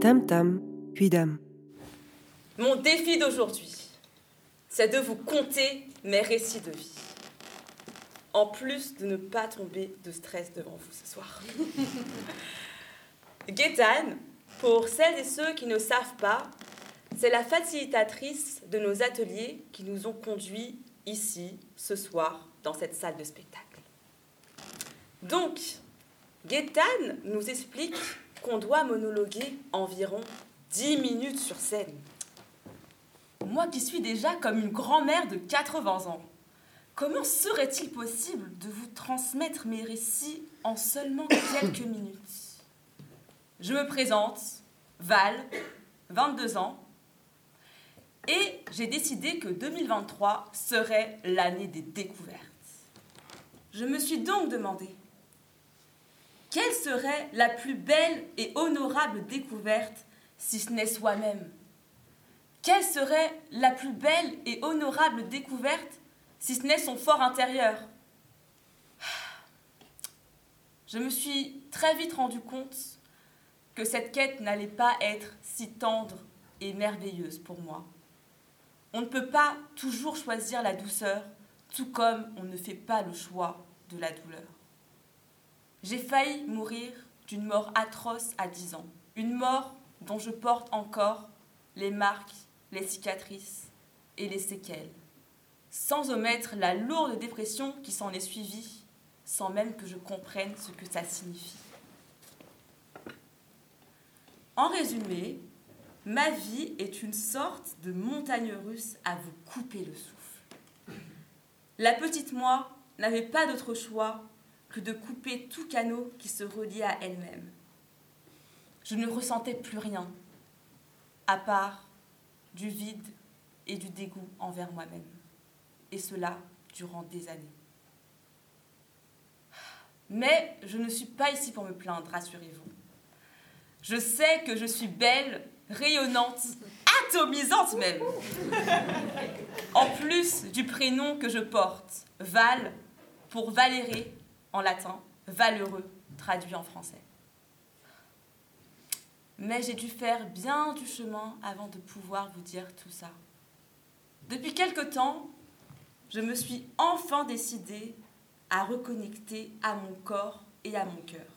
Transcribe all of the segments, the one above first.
Tam tam, puis dame. Mon défi d'aujourd'hui, c'est de vous conter mes récits de vie. En plus de ne pas tomber de stress devant vous ce soir. Gaétane, pour celles et ceux qui ne savent pas, c'est la facilitatrice de nos ateliers qui nous ont conduits ici, ce soir, dans cette salle de spectacle. Donc, Gaétane nous explique qu'on doit monologuer environ 10 minutes sur scène. Moi qui suis déjà comme une grand-mère de 80 ans, comment serait-il possible de vous transmettre mes récits en seulement quelques minutes? Je me présente, Val, 22 ans, et j'ai décidé que 2023 serait l'année des découvertes. Je me suis donc demandé, quelle serait la plus belle et honorable découverte si ce n'est soi-même? Quelle serait la plus belle et honorable découverte si ce n'est son fort intérieur? Je me suis très vite rendu compte que cette quête n'allait pas être si tendre et merveilleuse pour moi. On ne peut pas toujours choisir la douceur, tout comme on ne fait pas le choix de la douleur. J'ai failli mourir d'une mort atroce à 10 ans, une mort dont je porte encore les marques, les cicatrices et les séquelles, sans omettre la lourde dépression qui s'en est suivie, sans même que je comprenne ce que ça signifie. En résumé, ma vie est une sorte de montagne russe à vous couper le souffle. La petite moi n'avait pas d'autre choix que de couper tout canot qui se reliait à elle-même. Je ne ressentais plus rien, à part du vide et du dégoût envers moi-même. Et cela durant des années. Mais je ne suis pas ici pour me plaindre, rassurez-vous. Je sais que je suis belle, rayonnante, atomisante même. En plus du prénom que je porte, Val, pour Valérie en latin, valeureux, traduit en français. Mais j'ai dû faire bien du chemin avant de pouvoir vous dire tout ça. Depuis quelque temps, je me suis enfin décidée à reconnecter à mon corps et à mon cœur.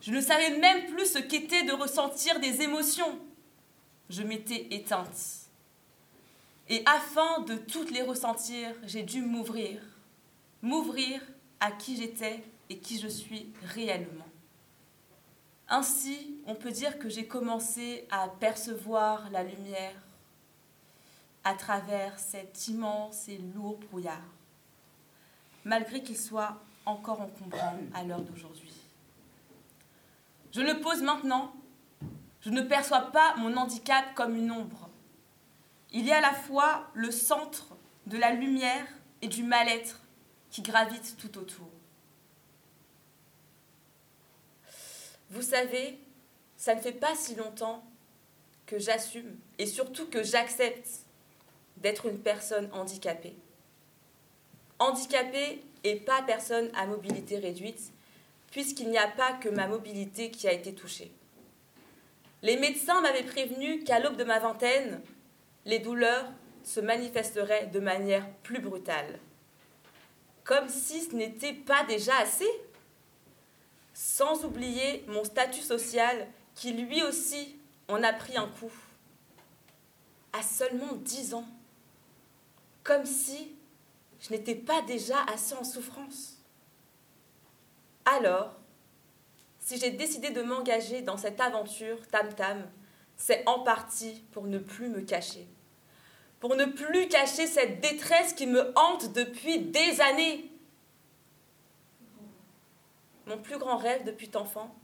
Je ne savais même plus ce qu'était de ressentir des émotions. Je m'étais éteinte. Et afin de toutes les ressentir, j'ai dû m'ouvrir. M'ouvrir à qui j'étais et qui je suis réellement. Ainsi, on peut dire que j'ai commencé à percevoir la lumière à travers cet immense et lourd brouillard, malgré qu'il soit encore encombrant à l'heure d'aujourd'hui. Je le pose maintenant. Je ne perçois pas mon handicap comme une ombre. Il a à la fois le centre de la lumière et du mal-être qui gravitent tout autour. Vous savez, ça ne fait pas si longtemps que j'assume et surtout que j'accepte d'être une personne handicapée. Handicapée et pas personne à mobilité réduite, puisqu'il n'y a pas que ma mobilité qui a été touchée. Les médecins m'avaient prévenu qu'à l'aube de ma vingtaine, les douleurs se manifesteraient de manière plus brutale. Comme si ce n'était pas déjà assez. Sans oublier mon statut social qui lui aussi en a pris un coup. À seulement dix ans. Comme si je n'étais pas déjà assez en souffrance. Alors, si j'ai décidé de m'engager dans cette aventure tam-tam, c'est en partie pour ne plus me cacher. Pour ne plus cacher cette détresse qui me hante depuis des années. Mon plus grand rêve depuis enfant,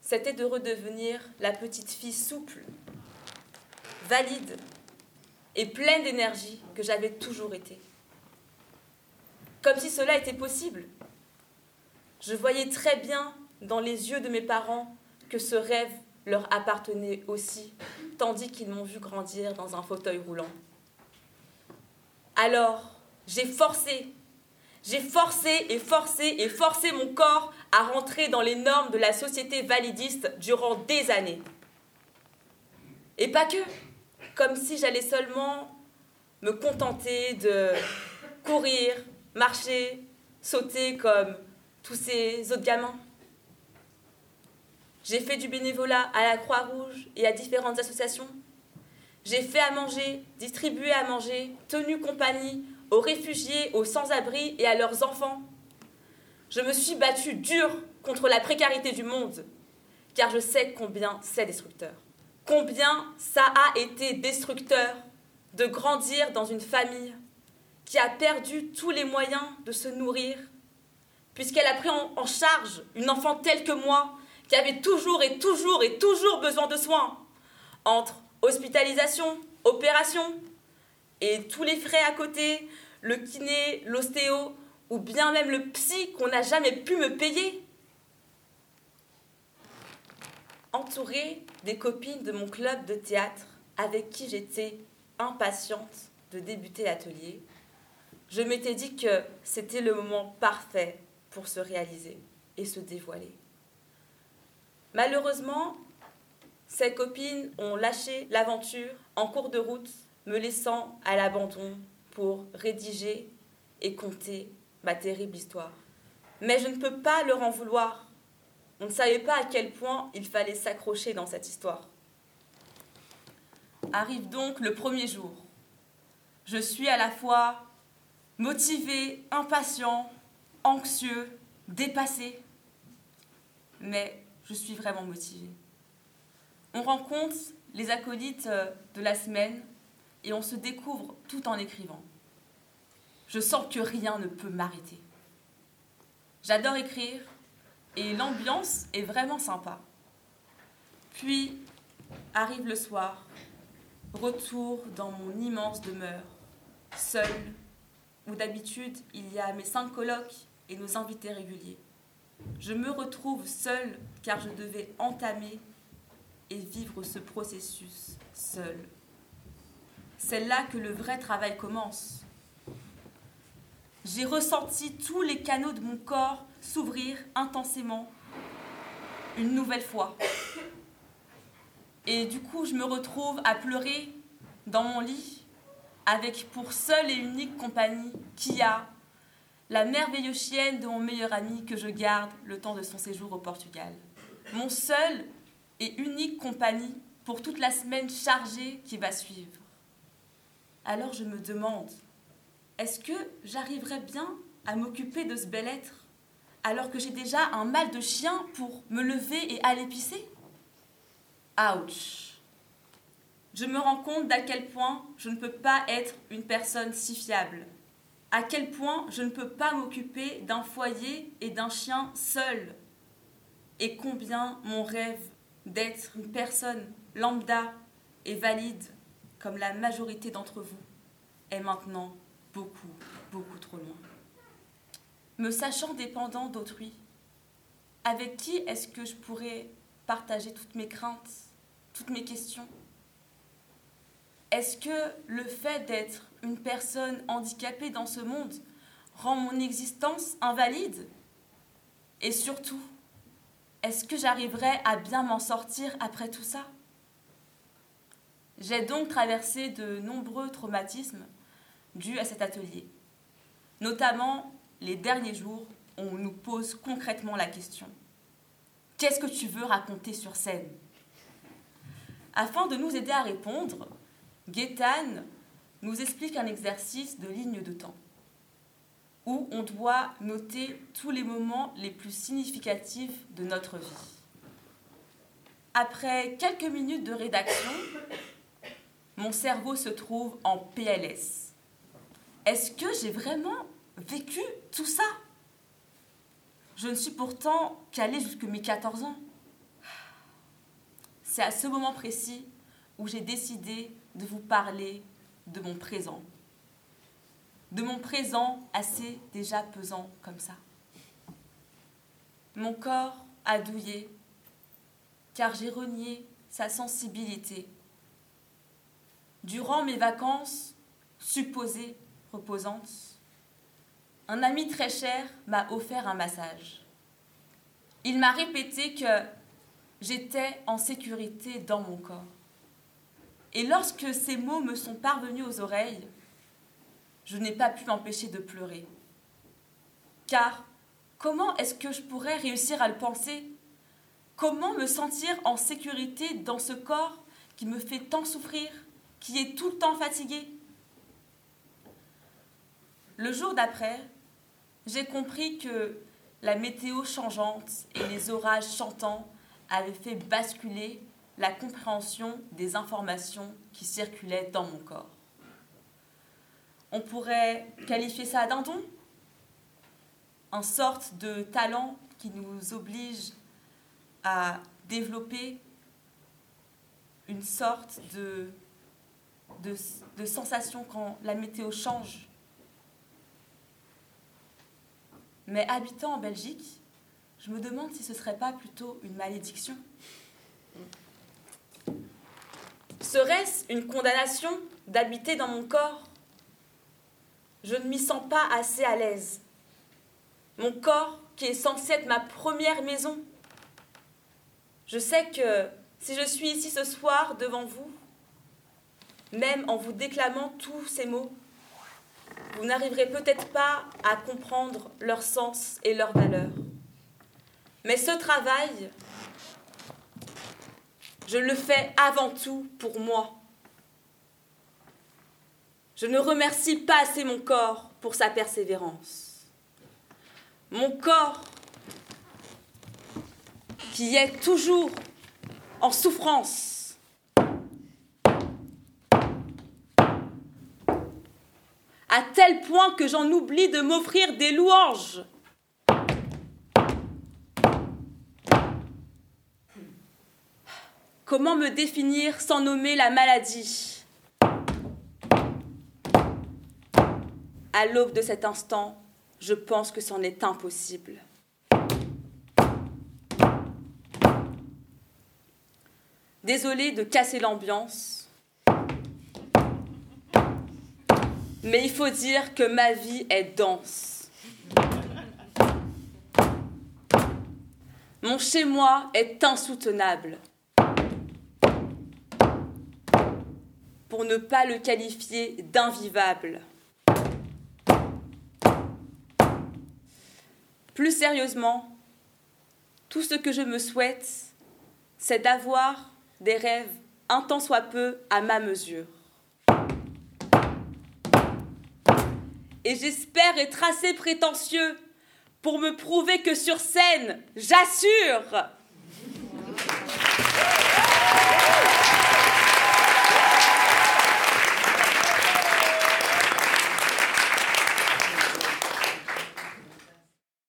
c'était de redevenir la petite fille souple, valide et pleine d'énergie que j'avais toujours été. Comme si cela était possible. Je voyais très bien dans les yeux de mes parents que ce rêve leur appartenait aussi, tandis qu'ils m'ont vu grandir dans un fauteuil roulant. Alors, j'ai forcé, j'ai forcé et forcé et forcé mon corps à rentrer dans les normes de la société validiste durant des années. Et pas que, comme si j'allais seulement me contenter de courir, marcher, sauter comme tous ces autres gamins. J'ai fait du bénévolat à la Croix-Rouge et à différentes associations. J'ai fait à manger, distribué à manger, tenu compagnie aux réfugiés, aux sans-abri et à leurs enfants. Je me suis battue dur contre la précarité du monde, car je sais combien c'est destructeur. Combien ça a été destructeur de grandir dans une famille qui a perdu tous les moyens de se nourrir, puisqu'elle a pris en charge une enfant telle que moi, qui avait toujours et toujours et toujours besoin de soins, entre hospitalisation, opération, et tous les frais à côté, le kiné, l'ostéo, ou bien même le psy qu'on n'a jamais pu me payer. Entourée des copines de mon club de théâtre avec qui j'étais impatiente de débuter l'atelier, je m'étais dit que c'était le moment parfait pour se réaliser et se dévoiler. Malheureusement, ces copines ont lâché l'aventure en cours de route, me laissant à l'abandon pour rédiger et conter ma terrible histoire. Mais je ne peux pas leur en vouloir. On ne savait pas à quel point il fallait s'accrocher dans cette histoire. Arrive donc le premier jour. Je suis à la fois motivé, impatient, anxieux, dépassé. Mais je suis vraiment motivée. On rencontre les acolytes euh, de la semaine et on se découvre tout en écrivant. Je sens que rien ne peut m'arrêter. J'adore écrire et l'ambiance est vraiment sympa. Puis arrive le soir, retour dans mon immense demeure, seule, où d'habitude il y a mes cinq colocs et nos invités réguliers. Je me retrouve seule car je devais entamer et vivre ce processus seule. C'est là que le vrai travail commence. J'ai ressenti tous les canaux de mon corps s'ouvrir intensément une nouvelle fois. Et du coup, je me retrouve à pleurer dans mon lit avec pour seule et unique compagnie Kia, la merveilleuse chienne de mon meilleur ami que je garde le temps de son séjour au Portugal. Mon seul et unique compagnie pour toute la semaine chargée qui va suivre. Alors je me demande, est-ce que j'arriverai bien à m'occuper de ce bel être alors que j'ai déjà un mal de chien pour me lever et aller pisser? Ouch Je me rends compte d'à quel point je ne peux pas être une personne si fiable à quel point je ne peux pas m'occuper d'un foyer et d'un chien seul, et combien mon rêve d'être une personne lambda et valide comme la majorité d'entre vous est maintenant beaucoup, beaucoup trop loin. Me sachant dépendant d'autrui, avec qui est-ce que je pourrais partager toutes mes craintes, toutes mes questions? Est-ce que le fait d'être une personne handicapée dans ce monde rend mon existence invalide? Et surtout, est-ce que j'arriverai à bien m'en sortir après tout ça? J'ai donc traversé de nombreux traumatismes dus à cet atelier, notamment les derniers jours où on nous pose concrètement la question. Qu'est-ce que tu veux raconter sur scène? Afin de nous aider à répondre, Gaétane nous explique un exercice de ligne de temps où on doit noter tous les moments les plus significatifs de notre vie. Après quelques minutes de rédaction, mon cerveau se trouve en PLS. Est-ce que j'ai vraiment vécu tout ça? Je ne suis pourtant qu'allée jusqu'à mes 14 ans. C'est à ce moment précis où j'ai décidé de vous parler de mon présent. De mon présent assez déjà pesant comme ça. Mon corps a douillé car j'ai renié sa sensibilité. Durant mes vacances supposées reposante, un ami très cher m'a offert un massage. Il m'a répété que j'étais en sécurité dans mon corps. Et lorsque ces mots me sont parvenus aux oreilles, je n'ai pas pu m'empêcher de pleurer. Car comment est-ce que je pourrais réussir à le penser? Comment me sentir en sécurité dans ce corps qui me fait tant souffrir, qui est tout le temps fatigué? Le jour d'après, j'ai compris que la météo changeante et les orages chantants avaient fait basculer la compréhension des informations qui circulaient dans mon corps. On pourrait qualifier ça d'un don, sorte de talent qui nous oblige à développer une sorte de, de, de sensation quand la météo change. Mais habitant en Belgique, je me demande si ce ne serait pas plutôt une malédiction. Serait-ce une condamnation d'habiter dans mon corps? Je ne m'y sens pas assez à l'aise. Mon corps, qui est censé être ma première maison. Je sais que si je suis ici ce soir devant vous, même en vous déclamant tous ces mots, vous n'arriverez peut-être pas à comprendre leur sens et leur valeur. Mais ce travail, je le fais avant tout pour moi. Je ne remercie pas assez mon corps pour sa persévérance. Mon corps qui est toujours en souffrance. À tel point que j'en oublie de m'offrir des louanges. Comment me définir sans nommer la maladie? À l'aube de cet instant, je pense que c'en est impossible. Désolée de casser l'ambiance, mais il faut dire que ma vie est dense. Mon chez-moi est insoutenable. Pour ne pas le qualifier d'invivable. Plus sérieusement, tout ce que je me souhaite, c'est d'avoir des rêves un tant soit peu à ma mesure. Et j'espère être assez prétentieux pour me prouver que sur scène, j'assure